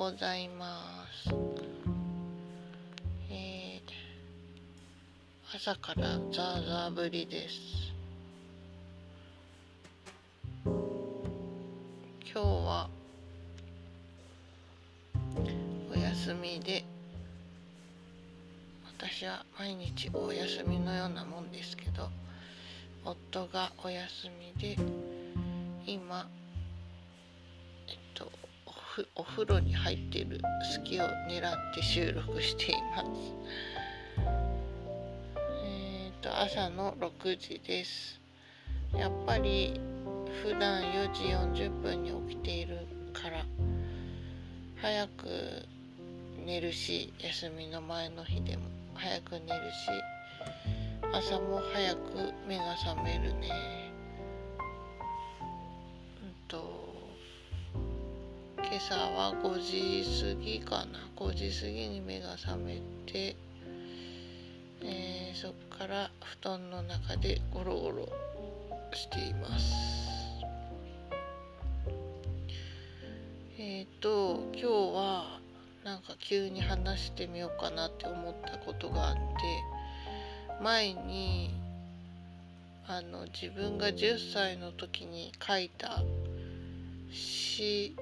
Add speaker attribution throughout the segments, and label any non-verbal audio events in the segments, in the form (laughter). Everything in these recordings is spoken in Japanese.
Speaker 1: ございます。えー、朝からザーザー降りです。今日はお休みで、私は毎日お休みのようなもんですけど、夫がお休みで、今、おふお風呂に入っている隙を狙って収録しています。えっと、朝の6時です。やっぱり普段4時40分に起きているから早く寝るし休みの前の日でも早く寝るし朝も早く目が覚めるね今朝は5時過ぎかな。5時過ぎに目が覚めて、えーそっから布団の中でゴロゴロしています。えっ、と今日はなんか急に話してみようかなって思ったことがあって前にあの自分が10歳の時に書いた詩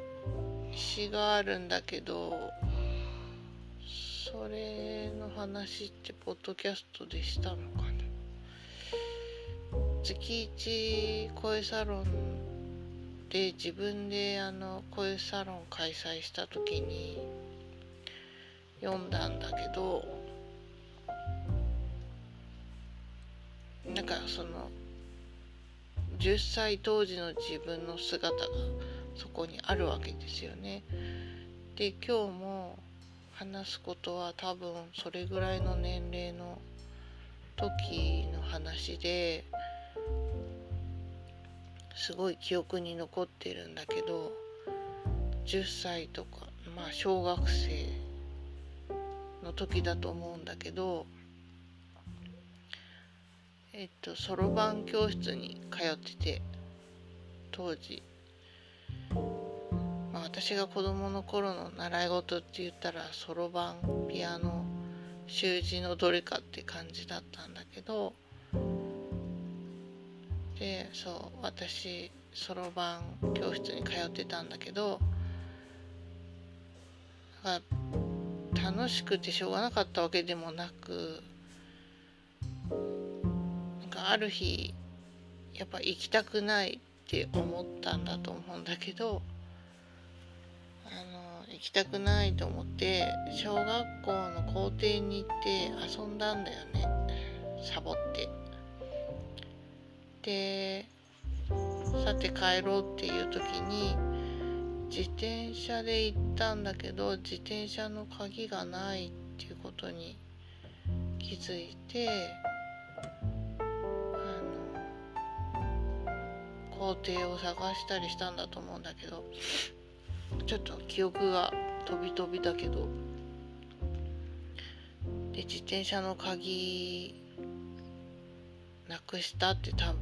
Speaker 1: 詩があるんだけどそれの話ってポッドキャストでしたのかな？月一声サロンで自分であの声サロン開催した時に読んだんだけどなんかその10歳当時の自分の姿がそこにあるわけですよね。で今日も話すことは多分それぐらいの年齢の時の話ですごい記憶に残ってるんだけど10歳とかまあ小学生の時だと思うんだけどえっとそろばん教室に通ってて当時まあ私が子供の頃の習い事って言ったらそろばんピアノ習字のどれかって感じだったんだけどでそう私そろばん教室に通ってたんだけどだから楽しくてしょうがなかったわけでもなくなんかある日やっぱ行きたくないって思ったんだと思うんだけどあの行きたくないと思って小学校の校庭に行って遊んだんだよねサボって。でさて帰ろうっていう時に自転車で行ったんだけど自転車の鍵がないっていうことに気づいてあの校庭を探したりしたんだと思うんだけどちょっと記憶が飛び飛びだけどで自転車の鍵なくしたって多分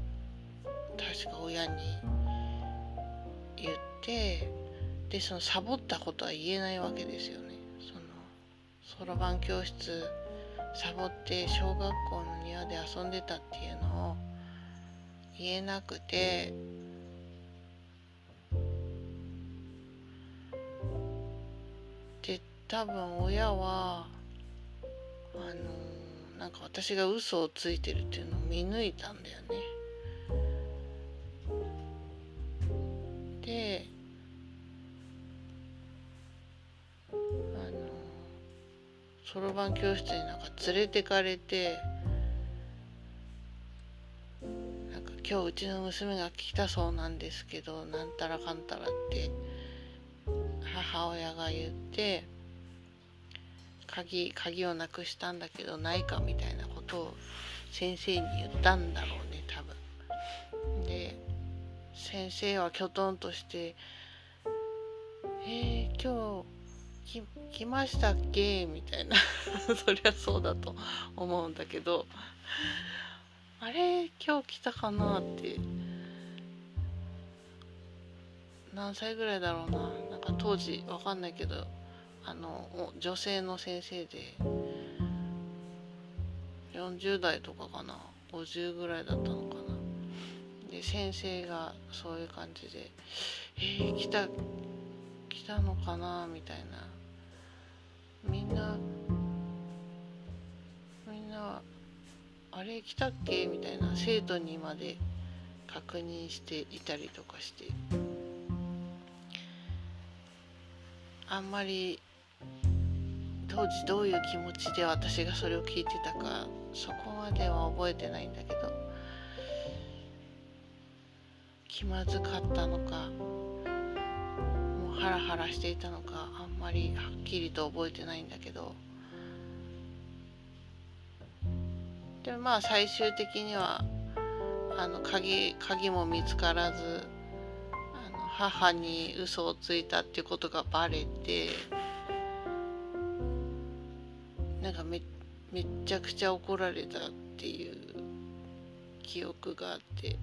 Speaker 1: 確か親に言ってでそのサボったことは言えないわけですよね。そのそろばん教室サボって小学校の庭で遊んでたっていうのを言えなくて多分親はあのなんか私が嘘をついてるっていうのを見抜いたんだよね。であのそろばん教室になんか連れてかれてなんか今日うちの娘が来たそうなんですけどなんたらかんたらって母親が言って鍵鍵をなくしたんだけどないかみたいなことを先生に言ったんだろうね多分。で先生はきょとんとして「えー、今日来ましたっけ?」みたいな (laughs) そりゃそうだと思うんだけど「あれ？今日来たかな?」って何歳ぐらいだろうななんか当時わかんないけどあの女性の先生で40代とかかな？50ぐらいだったのかな？で先生がそういう感じで「えー、来た来たのかな?」みたいな。みんなみんなあれ来たっけ？みたいな生徒にまで確認していたりとかして。あんまり当時どういう気持ちで私がそれを聞いてたかそこまでは覚えてないんだけど気まずかったのかもうハラハラしていたのかあんまりはっきりと覚えてないんだけどでまあ最終的にはあの鍵鍵も見つからずあの母に嘘をついたっていうことがバレてなんかめめっちゃくちゃ怒られたっていう記憶があって。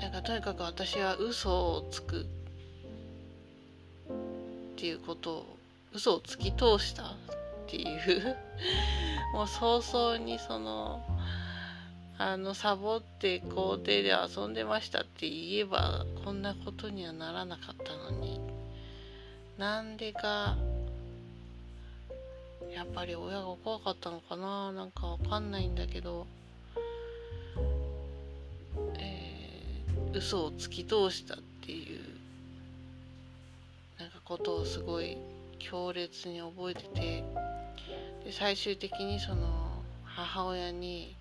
Speaker 1: なんかとにかく私は嘘をつくっていうことを嘘をつき通したっていう。(laughs) もう早々にそのあのサボって校庭で遊んでましたって言えばこんなことにはならなかったのに。なんでかやっぱり親が怖かったのかな。なんかわかんないんだけど、えー、嘘を突き通したっていう。なんかことをすごい強烈に覚えてて。で最終的にその母親に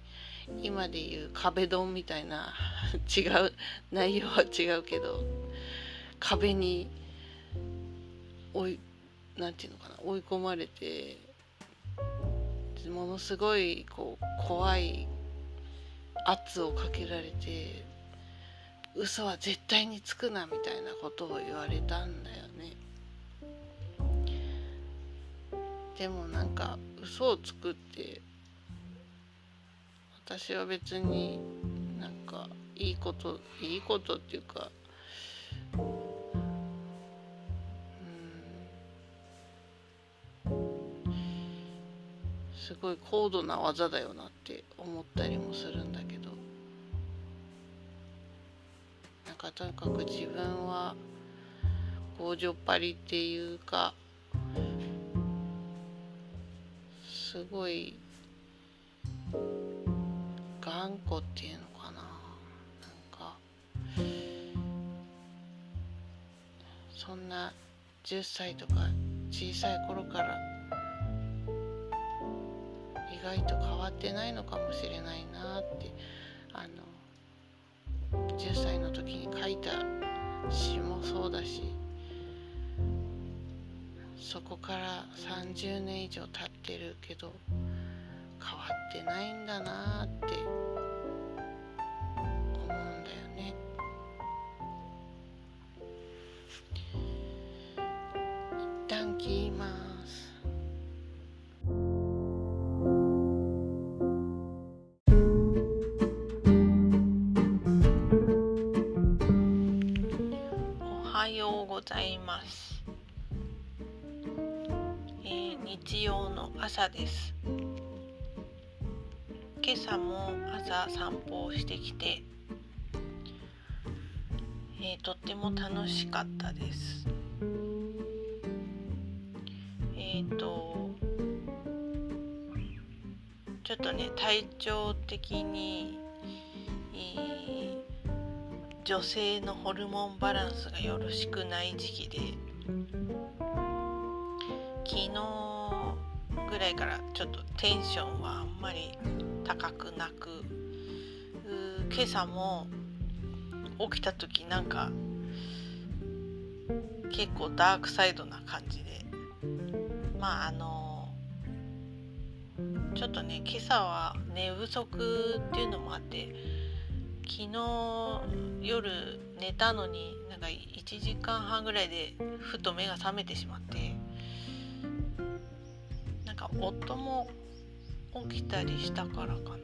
Speaker 1: 今で言う壁ドンみたいな (laughs) 違う内容は違うけど壁に追いなんていうのかな追い込まれてものすごいこう怖い圧をかけられて嘘は絶対につくなみたいなことを言われたんだよね。でもなんか嘘をつくって私は別になんかいいこといいことっていうかすごい高度な技だよなって思ったりもするんだけど。なんかとにかく自分は強情っぱりっていうかすごい頑固っていうのかな。なんかそんな10歳とか小さい頃から外と変わってないのかもしれないなってあの10歳の時に書いた詩もそうだしそこから30年以上経ってるけど変わってないんだなって思うんだよね。一旦切り
Speaker 2: 朝です。今朝も朝散歩をしてきて、えー、とっても楽しかったです。えっ、ー、とちょっとね体調的に、えー、女性のホルモンバランスがよろしくない時期でいからちょっとテンションはあんまり高くなく。今朝も起きた時なんか結構ダークサイドな感じで。まああのちょっとね今朝は寝不足っていうのもあって昨日夜寝たのになんか1時間半ぐらいでふと目が覚めてしまってか夫も起きたりしたからかな。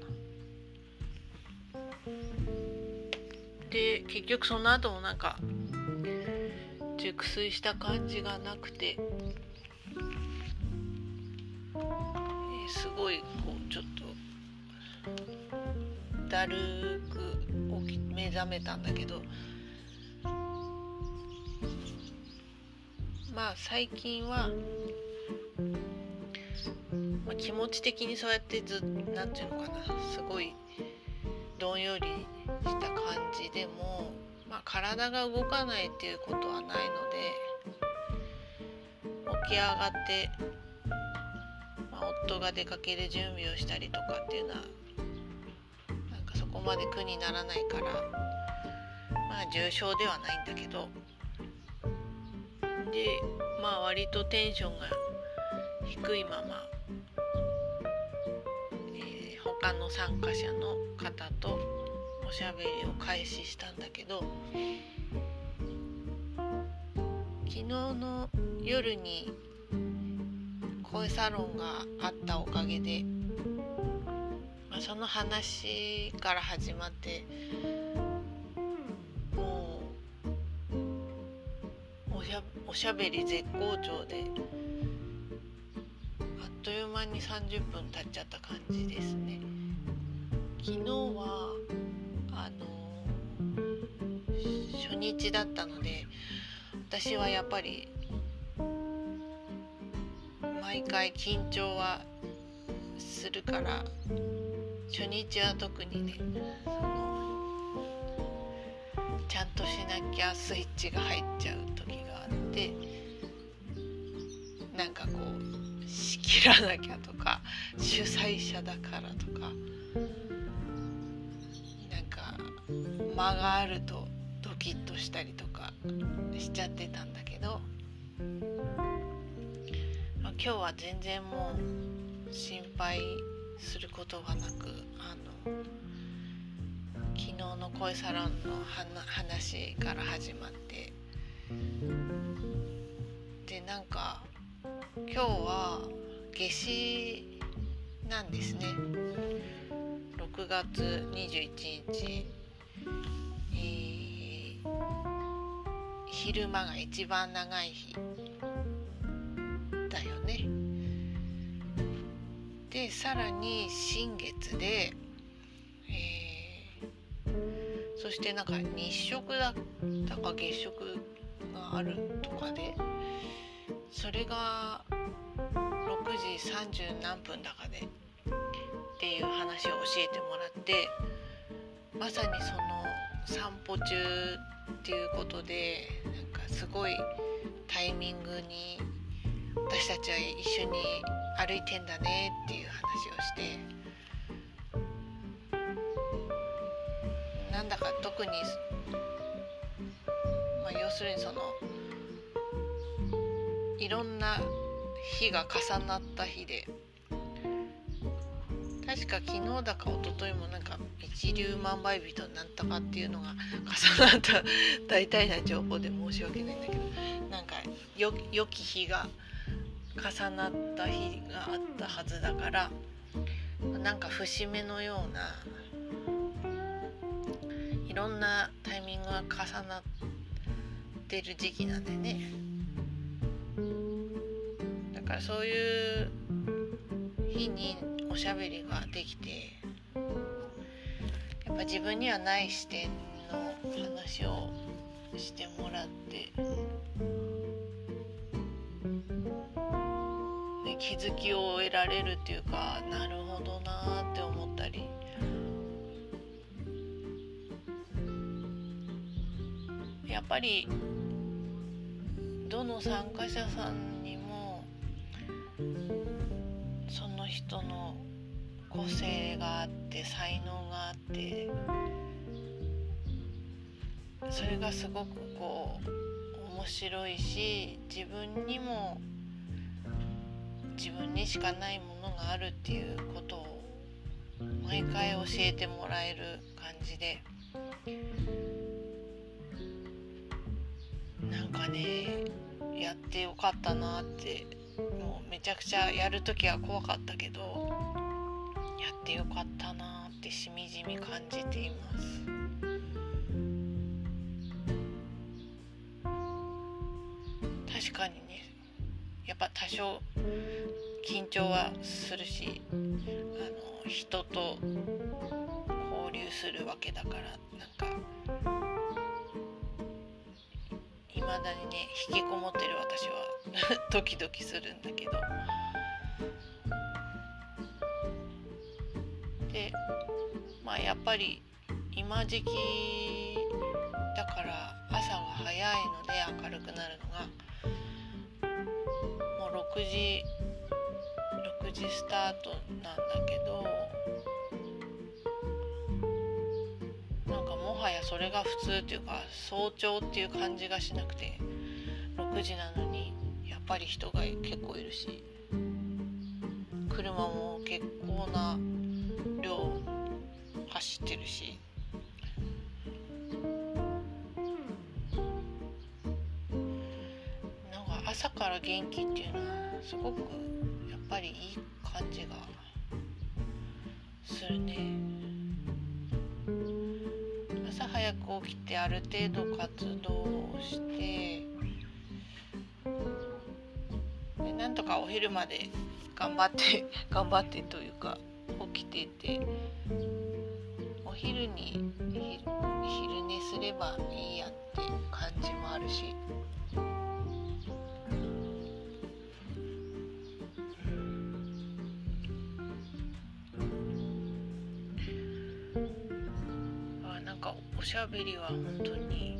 Speaker 2: で結局その後もなんか熟睡した感じがなくて、えすごいこうちょっとだるく起き目覚めたんだけどまあ最近は、まあ、気持ち的にそうやってずなんていうのかな。すごいどんよりした感じでも、まあ、体が動かないっていうことはないので起き上がって、まあ、夫が出かける準備をしたりとかっていうのはなんかそこまで苦にならないからまあ重症ではないんだけど。でまあ割とテンションが低いまま、えー他の参加者の方とおしゃべりを開始したんだけど昨日の夜に声サロンがあったおかげで、まあ、その話から始まってもうおしゃべり絶好調でっという間に30分経っちゃった感じですね。昨日はあの初日だったので私はやっぱり毎回緊張はするから初日は特にねそのちゃんとしなきゃスイッチが入っちゃう時があってなんかこう切らなきゃとか主催者だからとか。なんか間があるとドキッとしたりとかしちゃってたんだけど、まあ、今日は全然もう心配することがなくあの昨日の声サロンの話から始まって。でなんか今日は夏至なんですね。6月21日、えー昼間が一番長い日だよね。でさらに新月で、えーそしてなんか日食だったか月食があるとかでそれが6時30何分だかでっていう話を教えてもらってまさにその散歩中っていうことでなんかすごいタイミングに私たちは一緒に歩いてんだねっていう話をしてなんだか特に、まあ、要するにそのいろんな日が重なった日で。確か昨日だか一昨日もなんか一粒万倍日となんとかっていうのが重なった。(laughs) 大体な情報で申し訳ないんだけど。なんかよ良き日が重なった日があったはずだからなんか節目のようないろんなタイミングが重なってる時期なんでね。かそういう日におしゃべりができてやっぱ自分にはない視点の話をしてもらって、ね、気づきを得られるっていうかなるほどなーって思ったり。やっぱりどの参加者さんその人の個性があって才能があってそれがすごくこう面白いし自分にも自分にしかないものがあるっていうことを毎回教えてもらえる感じで。なんかねやってよかったなってもうめちゃくちゃやる時は怖かったけどやってよかったなってしみじみ感じています。かにね。やっぱ多少緊張はするしあの人と交流するわけだからなんかいまだにね引きこもってる私は (laughs) ドキドキするんだけど。でまあやっぱり今時期だから朝が早いので明るくなるのが。もう6時6時スタートなんだけど。なんかもはやそれが普通っていうか早朝っていう感じがしなくて6時なのに。ぱり人が結構いるし車も結構な量走ってるし。なんか朝から元気っていうのはすごくやっぱりいい感じがするね。朝早く起きてある程度活動とかお昼まで頑張って (laughs) 頑張ってというか起きててお昼に昼寝すればいいやって感じもあるし。あなんかおしゃべりは本当に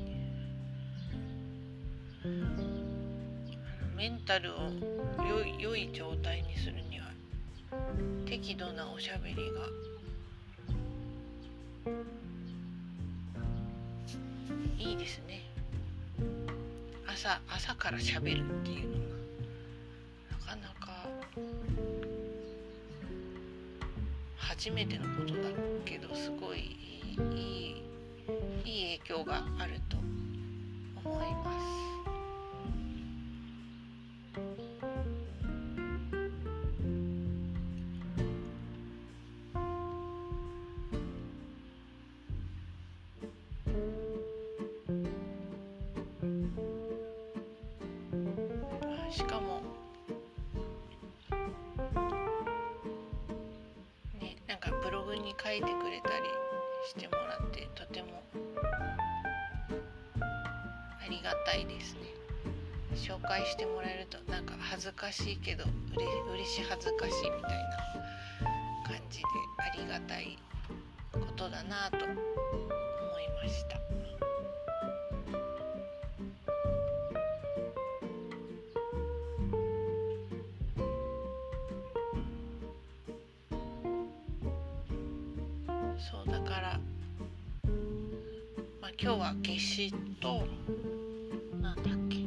Speaker 2: メンタルを良い良い状態にするには適度なおしゃべりがいいですね朝朝からしゃべるっていうのがなかなか初めてのことだけどすごいいいいい影響があると思います。ても。ありがたいですね。紹介してもらえるとなんか恥ずかしいけどうれ嬉し恥ずかしいみたいな感じでありがたいことだなと思いました。そうだから、今日は夏至となんだっけ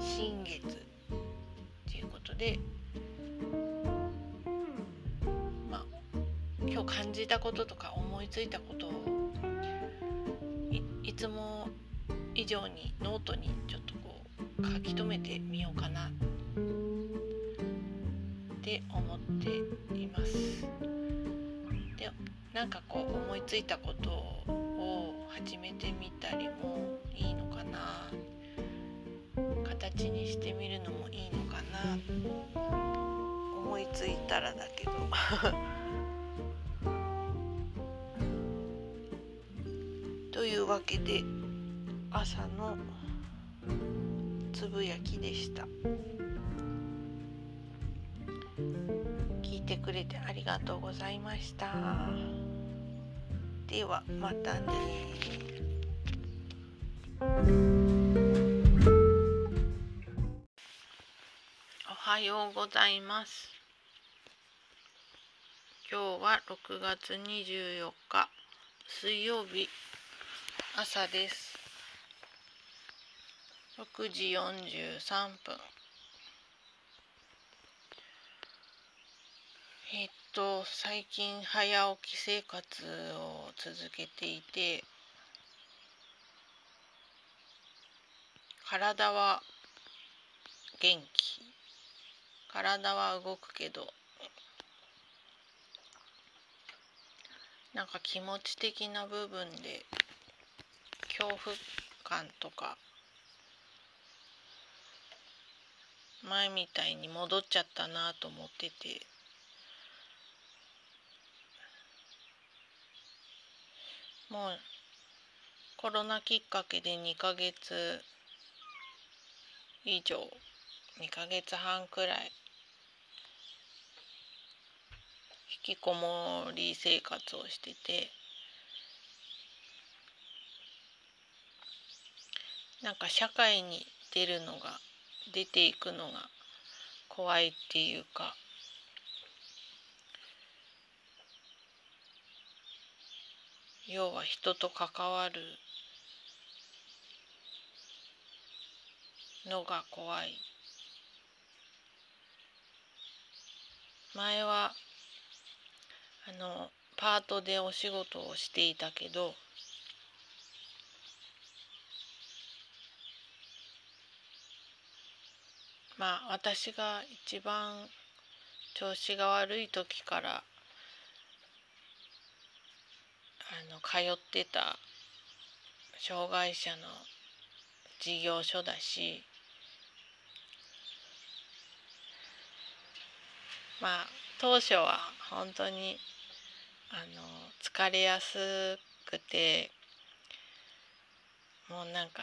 Speaker 2: 新月っていうことでまあ今日感じたこととか思いついたことをいいつも以上にノートにちょっとこう書き留めてみようかなって思っています。でなんかこう思いついたことを始めてみたりもいいのかな。形にしてみるのもいいのかな。思いついたらだけど。(laughs) というわけで朝のつぶやきでした。聞いてくれてありがとうございました。ではまたねおはようございます。今日は6月24日水曜日朝です。6時43分。えっと最近早起き生活を続けていて体は元気。体は動くけどなんか気持ち的な部分で恐怖感とか前みたいに戻っちゃったなと思ってて。もうコロナきっかけで2ヶ月以上2ヶ月半くらい引きこもり生活をしててなんか社会に出るのが出ていくのが怖いっていうか要は人と関わるのが怖い。前はあのパートでお仕事をしていたけどまあ私が一番調子が悪い時からあの通ってた障害者の事業所だしまあ当初は本当にあの疲れやすくてもうなんか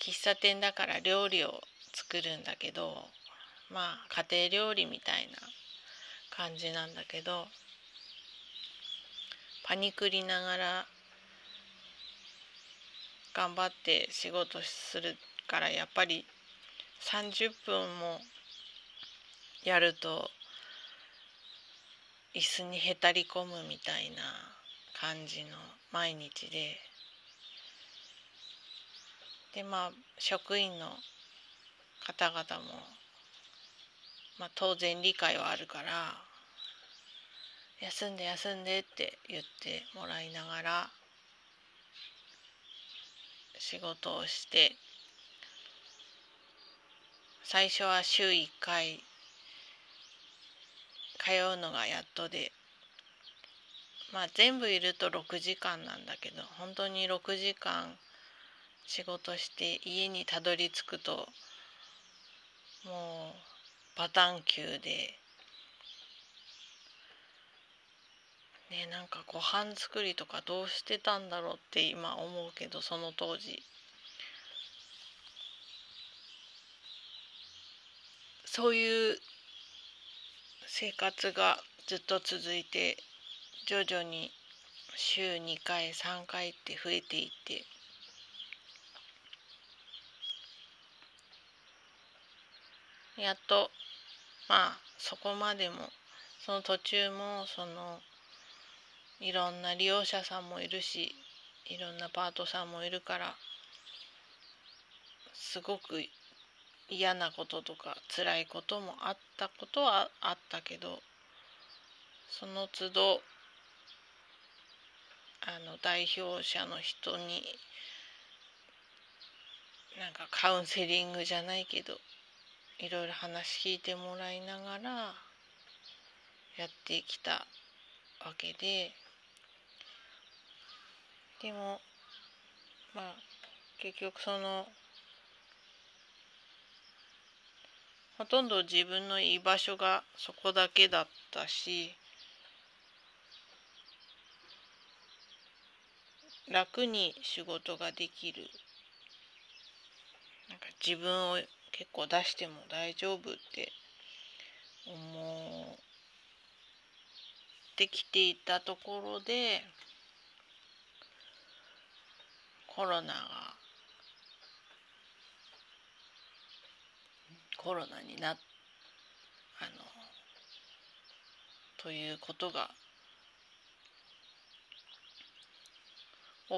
Speaker 2: 喫茶店だから料理を作るんだけどまあ家庭料理みたいな感じなんだけどパニクりながら頑張って仕事するからやっぱり30分もやると椅子にへたり込むみたいな感じの毎日で。でまあ職員の方々も、まあ、当然理解はあるから休んで休んでって言ってもらいながら仕事をして最初は週1回通うのがやっとでまあ全部いると6時間なんだけど本当に6時間仕事して家にたどり着くともうパターン級でねなんかご飯作りとかどうしてたんだろうって今思うけどその当時。そういう生活がずっと続いて徐々に週2回3回って増えていって。やっとまあそこまでもその途中もそのいろんな利用者さんもいるしいろんなパートさんもいるからすごく嫌なこととか辛いこともあったことはあったけどその都度あの代表者の人になんかカウンセリングじゃないけどいろいろ話聞いてもらいながらやってきたわけででもまあ結局そのほとんど自分の居場所がそこだけだったし楽に仕事ができる。なんか自分を結構出しても大丈夫って思ってきていたところでコロナがコロナになあのということが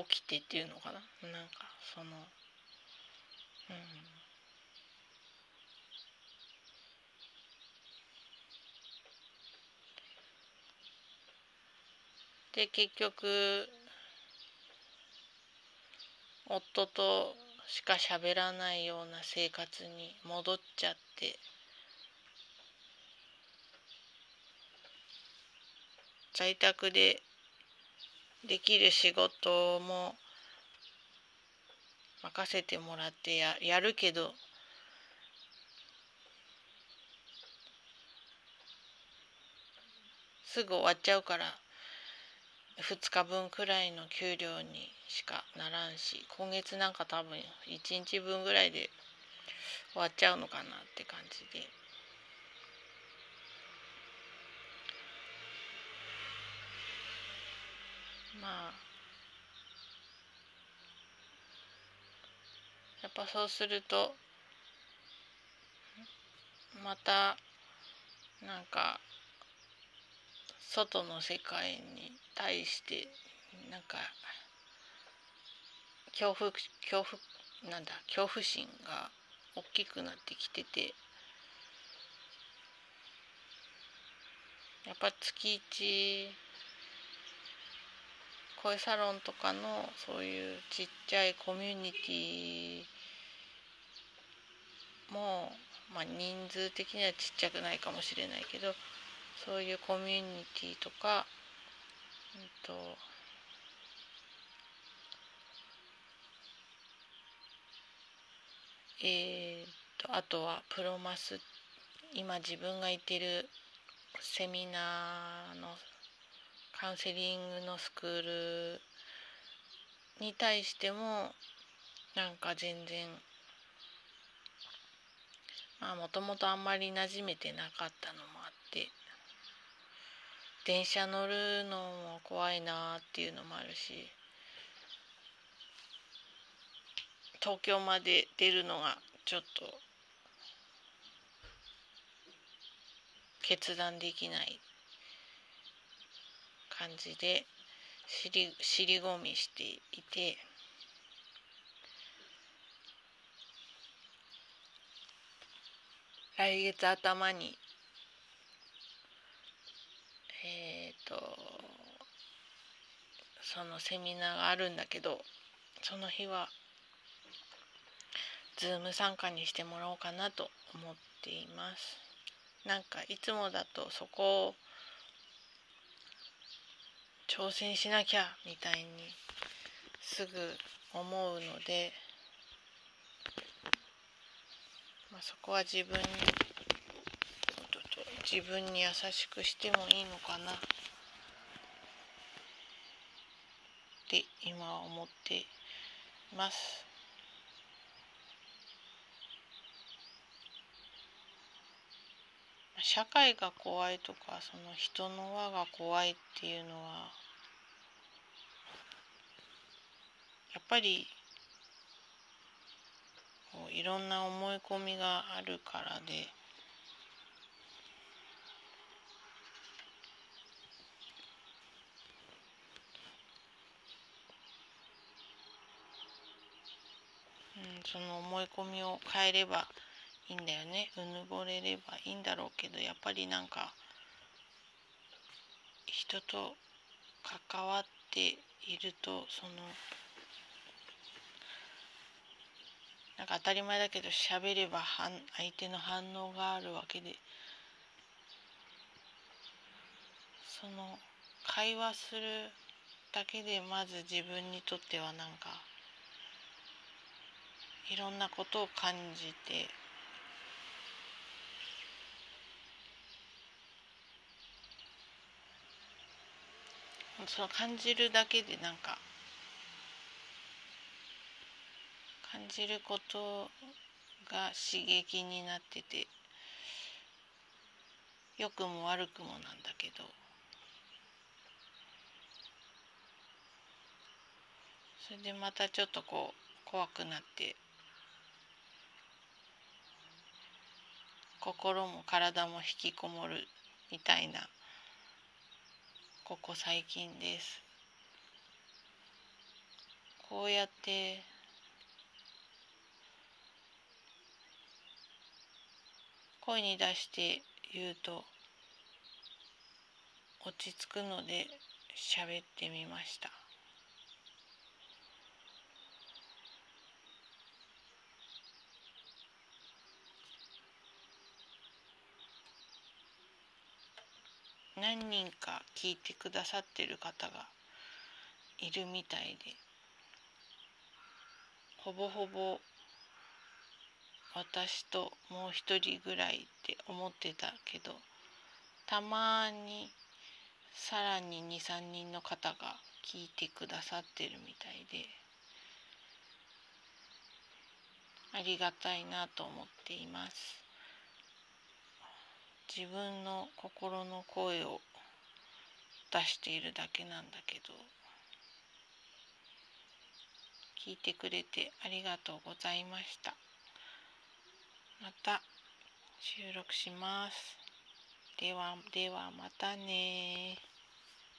Speaker 2: 起きてっていうのかな。なんかそのうん。で結局夫としか喋らないような生活に戻っちゃって。在宅でできる仕事も任せてもらってややるけど
Speaker 1: すぐ終わっちゃうから。2日分くらいの給料にしかならんし今月なんか多分1日分ぐらいで終わっちゃうのかなって感じで。まあやっぱそうするとまたなんか外の世界に対してなんか恐怖恐怖なんだ恐怖心が大きくなってきててやっぱ月一声サロンとかのそういうちっちゃいコミュニティもまあ、人数的にはちっちゃくないかもしれないけどそういうコミュニティとか、うんと、えーと、とあとはプロマス今自分が行ってるセミナーのカウンセリングのスクールに対してもなんか全然まあもともとあんまり馴染めてなかったのもあって電車乗るのも怖いなっていうのもあるし東京まで出るのがちょっと決断できない感じで尻尻込みしていて。来月頭にえっ、ー、とそのセミナーがあるんだけどその日はズーム参加にしてもらおうかなと思っています。なんかいつもだとそこを挑戦しなきゃみたいにすぐ思うのでまあ、そこは自分に自分に優しくしてもいいのかな。って今思っています。社会が怖いとかその人の輪が怖いっていうのはやっぱりこういろんな思い込みがあるからでその思い込みを変えればいいんだよね。うぬぼれればいいんだろうけどやっぱりなんか人と関わっているとそのなんか当たり前だけど喋れば相手の反応があるわけでその会話するだけでまず自分にとってはなんかいろんなことを感じて。その感じるだけでなんか感じることが刺激になってて良くも悪くもなんだけど。それでまたちょっとこう怖くなって。心も体も引きこもるみたいなここ最近です。こうやって声に出して言うと落ち着くので喋ってみました何人か聞いてくださってる方がいるみたいで。ほぼほぼ私ともう一人ぐらいって思ってたけどたまにさらに23人の方が聞いてくださってるみたいで。ありがたいなと思っています。自分の心の声を出しているだけなんだけど聞いてくれてありがとうございました。また収録します。ではではまたね